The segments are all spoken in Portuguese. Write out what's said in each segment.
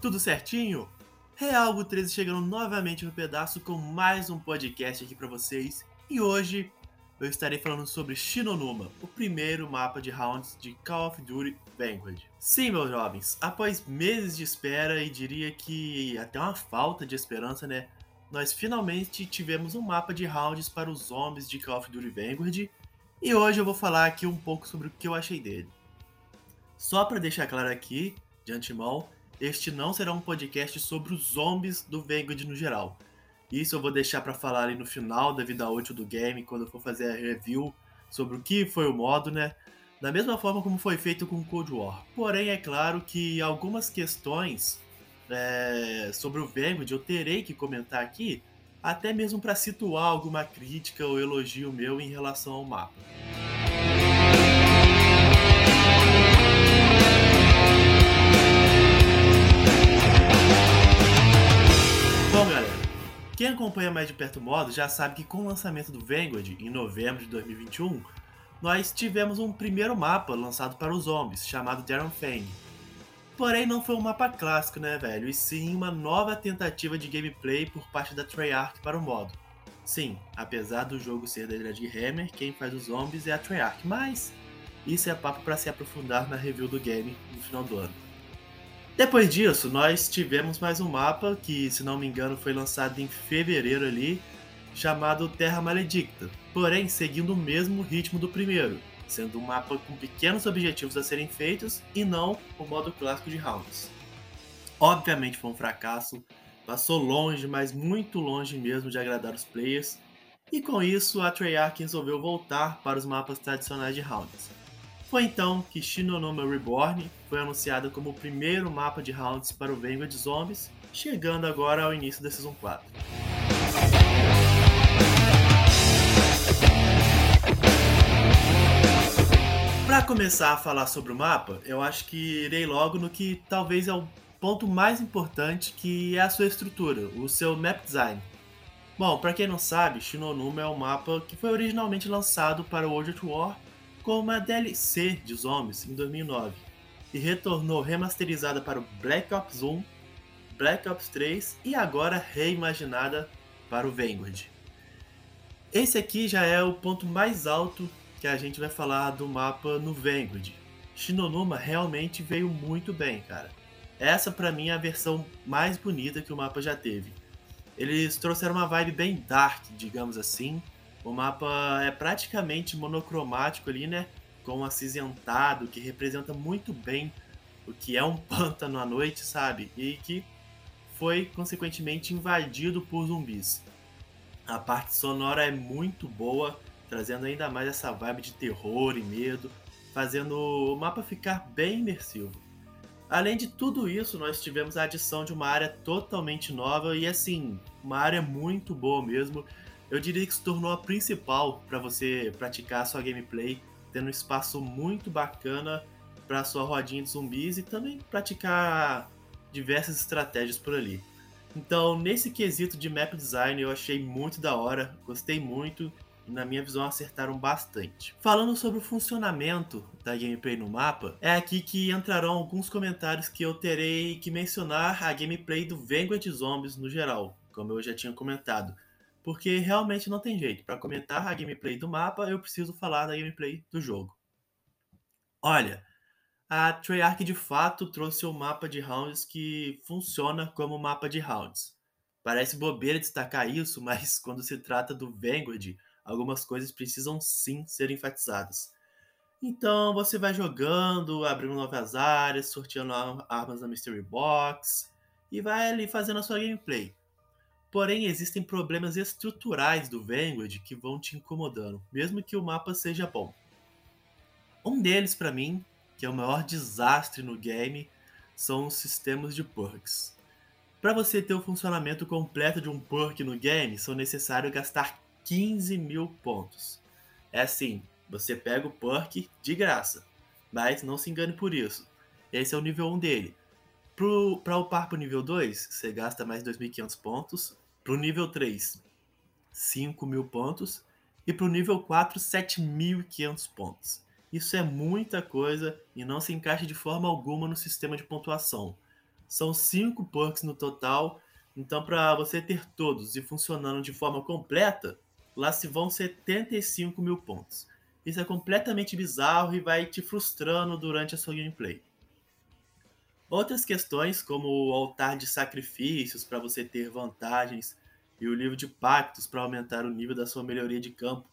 Tudo certinho? Realgo 13 chegando novamente no pedaço com mais um podcast aqui para vocês. E hoje eu estarei falando sobre Shinonuma, o primeiro mapa de rounds de Call of Duty Vanguard. Sim, meus jovens, após meses de espera e diria que até uma falta de esperança, né? Nós finalmente tivemos um mapa de rounds para os zombies de Call of Duty Vanguard. E hoje eu vou falar aqui um pouco sobre o que eu achei dele. Só para deixar claro aqui, de antemão, este não será um podcast sobre os zombies do Vanguard no geral. Isso eu vou deixar para falar ali no final da vida útil do game, quando eu for fazer a review sobre o que foi o modo, né? Da mesma forma como foi feito com Cold War. Porém, é claro que algumas questões é, sobre o Vanguard eu terei que comentar aqui, até mesmo para situar alguma crítica ou elogio meu em relação ao mapa. Acompanha mais de perto o modo já sabe que com o lançamento do Vanguard em novembro de 2021, nós tivemos um primeiro mapa lançado para os zombies, chamado Darren Fang. Porém, não foi um mapa clássico, né, velho? E sim uma nova tentativa de gameplay por parte da Treyarch para o modo. Sim, apesar do jogo ser da Hammer, quem faz os zombies é a Treyarch, mas isso é papo para se aprofundar na review do game no final do ano. Depois disso, nós tivemos mais um mapa que, se não me engano, foi lançado em fevereiro ali, chamado Terra Maledicta, porém seguindo o mesmo ritmo do primeiro, sendo um mapa com pequenos objetivos a serem feitos e não o modo clássico de rounds. Obviamente foi um fracasso, passou longe, mas muito longe mesmo de agradar os players, e com isso a Treyarch resolveu voltar para os mapas tradicionais de rounds. Foi então que Shinonoma Reborn foi anunciado como o primeiro mapa de rounds para o Vanguard Zombies, chegando agora ao início da Season 4. Para começar a falar sobre o mapa, eu acho que irei logo no que talvez é o ponto mais importante, que é a sua estrutura, o seu map design. Bom, para quem não sabe, Shinonuma é um mapa que foi originalmente lançado para o World at War como uma DLC de Zombies em 2009 e retornou remasterizada para o Black Ops 1, Black Ops 3 e agora reimaginada para o Vanguard. Esse aqui já é o ponto mais alto que a gente vai falar do mapa no Vanguard. Shinonuma realmente veio muito bem, cara. Essa para mim é a versão mais bonita que o mapa já teve. Eles trouxeram uma vibe bem dark, digamos assim, o mapa é praticamente monocromático ali, né? Com um acinzentado que representa muito bem o que é um pântano à noite, sabe? E que foi consequentemente invadido por zumbis. A parte sonora é muito boa, trazendo ainda mais essa vibe de terror e medo, fazendo o mapa ficar bem imersivo. Além de tudo isso, nós tivemos a adição de uma área totalmente nova e assim, uma área muito boa mesmo, eu diria que se tornou a principal para você praticar sua gameplay, tendo um espaço muito bacana para sua rodinha de zumbis e também praticar diversas estratégias por ali. Então, nesse quesito de map design, eu achei muito da hora, gostei muito e, na minha visão, acertaram bastante. Falando sobre o funcionamento da gameplay no mapa, é aqui que entrarão alguns comentários que eu terei que mencionar a gameplay do Vanguard Zombies no geral, como eu já tinha comentado porque realmente não tem jeito. Para comentar a gameplay do mapa, eu preciso falar da gameplay do jogo. Olha, a Treyarch de fato trouxe um mapa de rounds que funciona como mapa de rounds. Parece bobeira destacar isso, mas quando se trata do Vanguard, algumas coisas precisam sim ser enfatizadas. Então você vai jogando, abrindo novas áreas, sorteando armas na Mystery Box e vai ali fazendo a sua gameplay. Porém, existem problemas estruturais do Vanguard que vão te incomodando, mesmo que o mapa seja bom. Um deles, para mim, que é o maior desastre no game, são os sistemas de perks. Para você ter o funcionamento completo de um perk no game, são necessários gastar 15 mil pontos. É assim, você pega o perk de graça, mas não se engane por isso. Esse é o nível 1 dele. Para upar para o nível 2, você gasta mais 2.500 pontos. Para o nível 3, 5 mil pontos. E para o nível 4, 7.500 pontos. Isso é muita coisa e não se encaixa de forma alguma no sistema de pontuação. São cinco perks no total, então para você ter todos e funcionando de forma completa, lá se vão 75 mil pontos. Isso é completamente bizarro e vai te frustrando durante a sua gameplay. Outras questões, como o altar de sacrifícios para você ter vantagens e o livro de pactos para aumentar o nível da sua melhoria de campo,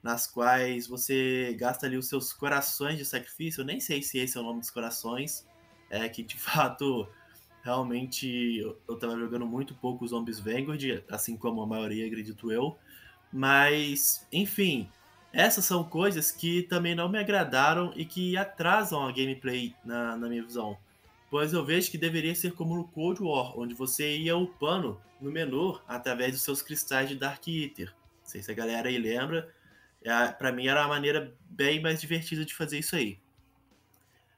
nas quais você gasta ali os seus corações de sacrifício. Eu nem sei se esse é o nome dos corações, é que de fato realmente eu estava jogando muito pouco Zombies Vanguard, assim como a maioria, acredito eu. Mas, enfim, essas são coisas que também não me agradaram e que atrasam a gameplay na, na minha visão pois eu vejo que deveria ser como no Cold War, onde você ia upando no menu através dos seus cristais de Dark Eater. Não sei se a galera aí lembra, é, para mim era uma maneira bem mais divertida de fazer isso aí.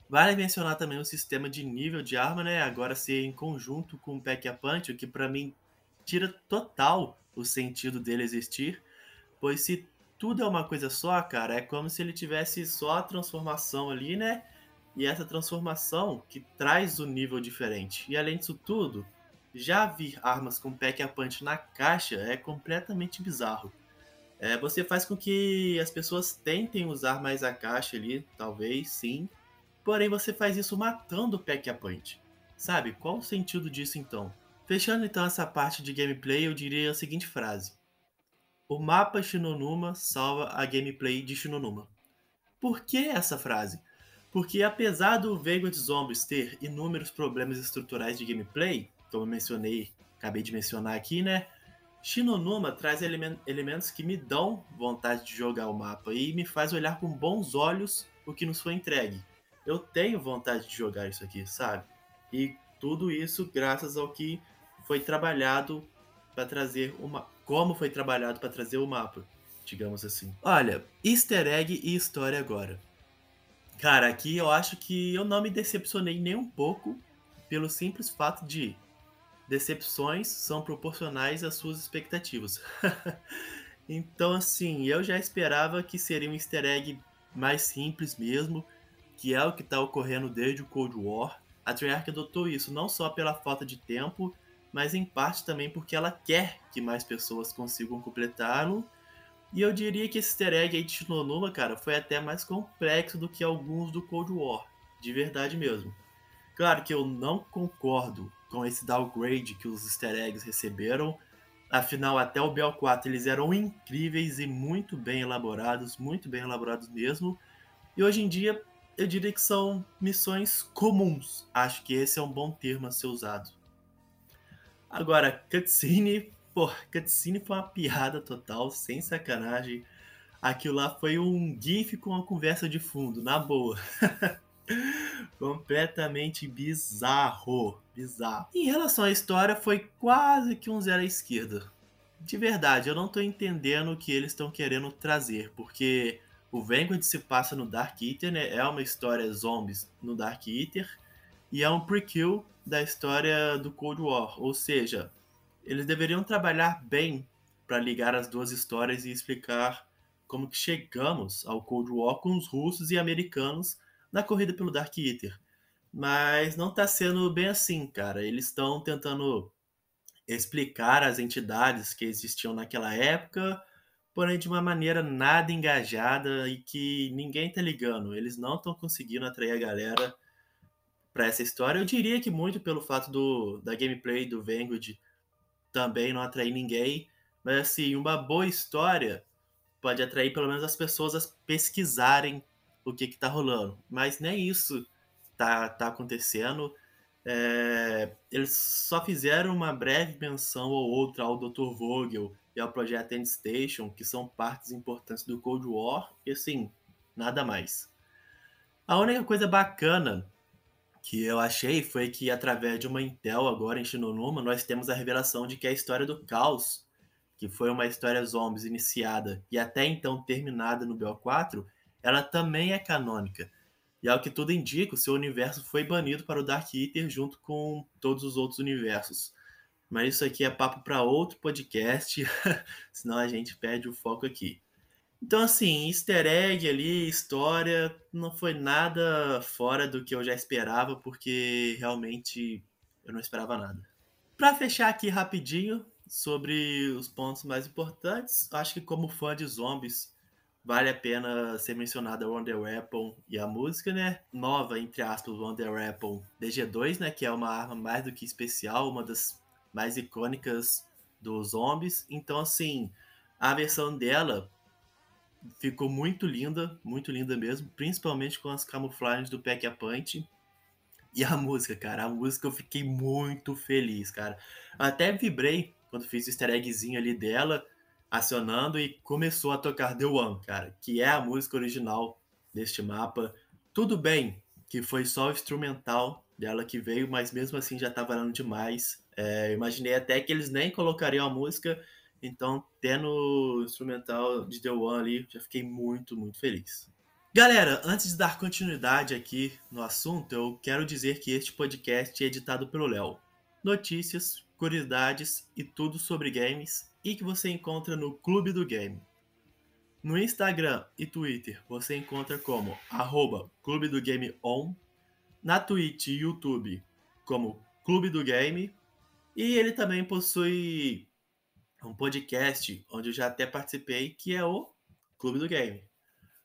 Vale mencionar também o sistema de nível de arma, né? Agora ser em conjunto com o Pack a Punch, o que para mim tira total o sentido dele existir, pois se tudo é uma coisa só, cara, é como se ele tivesse só a transformação ali, né? E essa transformação que traz o um nível diferente. E além disso tudo, já vir armas com pack a punch na caixa é completamente bizarro. É, você faz com que as pessoas tentem usar mais a caixa ali, talvez, sim. Porém, você faz isso matando o pack a punch. Sabe? Qual o sentido disso então? Fechando então essa parte de gameplay, eu diria a seguinte frase: O mapa Shinonuma salva a gameplay de Shinonuma. Por que essa frase? Porque apesar do Vagrant Zombies ter inúmeros problemas estruturais de gameplay, como eu mencionei, acabei de mencionar aqui, né? Shinonuma traz elementos que me dão vontade de jogar o mapa e me faz olhar com bons olhos o que nos foi entregue. Eu tenho vontade de jogar isso aqui, sabe? E tudo isso graças ao que foi trabalhado para trazer uma como foi trabalhado para trazer o mapa, digamos assim. Olha, easter egg e história agora. Cara, aqui eu acho que eu não me decepcionei nem um pouco pelo simples fato de decepções são proporcionais às suas expectativas. então, assim, eu já esperava que seria um easter egg mais simples mesmo, que é o que está ocorrendo desde o Cold War. A Treyarch adotou isso não só pela falta de tempo, mas em parte também porque ela quer que mais pessoas consigam completá-lo e eu diria que esse easter egg aí de Shinonuma, cara, foi até mais complexo do que alguns do Cold War. De verdade mesmo. Claro que eu não concordo com esse downgrade que os easter eggs receberam. Afinal, até o BL4 eles eram incríveis e muito bem elaborados, muito bem elaborados mesmo. E hoje em dia eu diria que são missões comuns. Acho que esse é um bom termo a ser usado. Agora, cutscene Pô, cutscene foi uma piada total, sem sacanagem. Aquilo lá foi um GIF com uma conversa de fundo, na boa. Completamente bizarro. Bizarro. Em relação à história, foi quase que um zero à esquerda. De verdade, eu não tô entendendo o que eles estão querendo trazer, porque o Vanguard se passa no Dark Eater, né? É uma história zombies no Dark Eater, e é um prequel da história do Cold War, ou seja, eles deveriam trabalhar bem para ligar as duas histórias e explicar como que chegamos ao Cold War com os russos e americanos na corrida pelo Dark Eater. Mas não está sendo bem assim, cara. Eles estão tentando explicar as entidades que existiam naquela época, porém de uma maneira nada engajada e que ninguém está ligando. Eles não estão conseguindo atrair a galera para essa história. Eu diria que muito pelo fato do, da gameplay do Vanguard também não atrair ninguém. Mas assim, uma boa história pode atrair pelo menos as pessoas a pesquisarem o que está rolando. Mas nem isso tá, tá acontecendo. É, eles só fizeram uma breve menção ou outra ao Dr. Vogel e ao projeto End Station, que são partes importantes do Cold War, e assim, nada mais. A única coisa bacana que eu achei foi que através de uma Intel agora em Shinonuma, nós temos a revelação de que a história do caos, que foi uma história zombies iniciada e até então terminada no BO4, ela também é canônica. E ao que tudo indica, o seu universo foi banido para o Dark Eater junto com todos os outros universos. Mas isso aqui é papo para outro podcast, senão a gente perde o foco aqui. Então, assim, easter egg ali, história, não foi nada fora do que eu já esperava, porque realmente eu não esperava nada. Para fechar aqui rapidinho sobre os pontos mais importantes, acho que como fã de zombies, vale a pena ser mencionada Wonder Weapon e a música, né? Nova, entre aspas, Wonder Weapon DG2, né? Que é uma arma mais do que especial, uma das mais icônicas dos zombies. Então, assim, a versão dela ficou muito linda, muito linda mesmo, principalmente com as camuflagens do Pack a Punch. E a música, cara, a música eu fiquei muito feliz, cara. Até vibrei quando fiz o easter eggzinho ali dela, acionando e começou a tocar The One, cara, que é a música original deste mapa. Tudo bem que foi só o instrumental dela que veio, mas mesmo assim já tava valendo demais. É, imaginei até que eles nem colocariam a música, então tendo o instrumental de The One ali, já fiquei muito, muito feliz. Galera, antes de dar continuidade aqui no assunto, eu quero dizer que este podcast é editado pelo Léo. Notícias, curiosidades e tudo sobre games e que você encontra no Clube do Game. No Instagram e Twitter você encontra como arroba Clube do Game On, na Twitch e YouTube como Clube do Game, e ele também possui um podcast onde eu já até participei, que é o Clube do Game.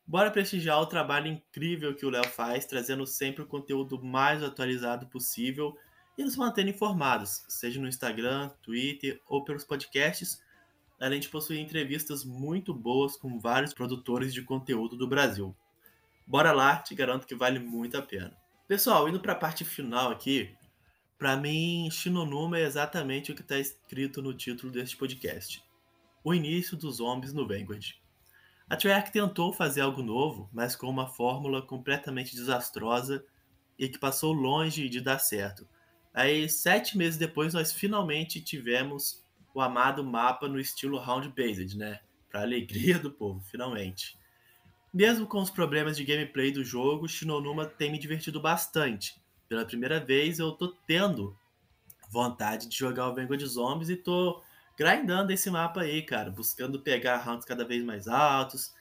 Bora prestigiar o trabalho incrível que o Léo faz, trazendo sempre o conteúdo mais atualizado possível e nos mantendo informados, seja no Instagram, Twitter ou pelos podcasts, além de possuir entrevistas muito boas com vários produtores de conteúdo do Brasil. Bora lá, te garanto que vale muito a pena. Pessoal, indo para a parte final aqui, para mim, Shinonuma é exatamente o que está escrito no título deste podcast: O início dos zombies no Vanguard. A Treyarch tentou fazer algo novo, mas com uma fórmula completamente desastrosa e que passou longe de dar certo. Aí, sete meses depois, nós finalmente tivemos o amado mapa no estilo round-based, né? Para alegria do povo, finalmente. Mesmo com os problemas de gameplay do jogo, Shinonuma tem me divertido bastante. Pela primeira vez, eu tô tendo vontade de jogar o Vanguard Zombies e tô grindando esse mapa aí, cara, buscando pegar rounds cada vez mais altos,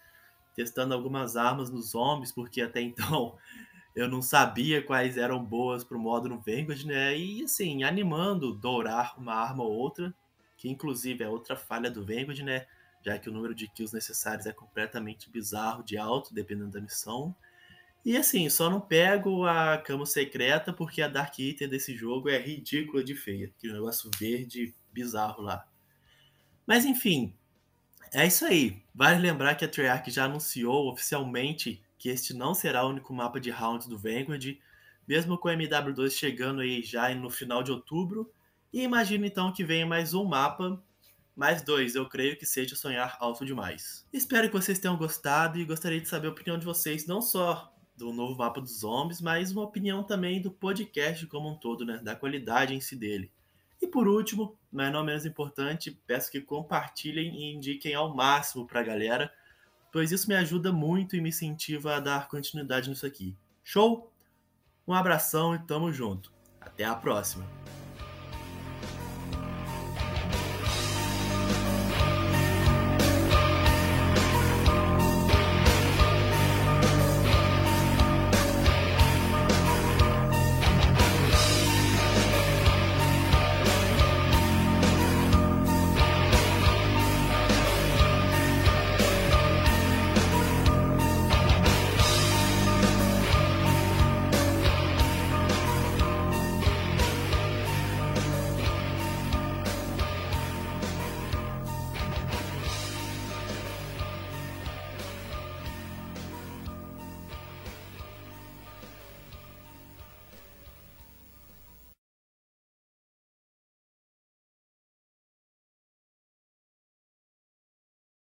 testando algumas armas nos zombies, porque até então eu não sabia quais eram boas pro modo no Vanguard, né? E assim, animando dourar uma arma ou outra, que inclusive é outra falha do Vanguard, né? Já que o número de kills necessários é completamente bizarro de alto, dependendo da missão. E assim, só não pego a cama secreta porque a Dark Eater desse jogo é ridícula de feia. Aquele negócio verde bizarro lá. Mas enfim, é isso aí. Vale lembrar que a Treyarch já anunciou oficialmente que este não será o único mapa de rounds do Vanguard, mesmo com o MW2 chegando aí já no final de outubro. E imagino então que venha mais um mapa, mais dois, eu creio que seja sonhar alto demais. Espero que vocês tenham gostado e gostaria de saber a opinião de vocês, não só do novo mapa dos zombies, mas uma opinião também do podcast como um todo, né? Da qualidade em si dele. E por último, mas não menos importante, peço que compartilhem e indiquem ao máximo para a galera, pois isso me ajuda muito e me incentiva a dar continuidade nisso aqui. Show? Um abração e tamo junto. Até a próxima!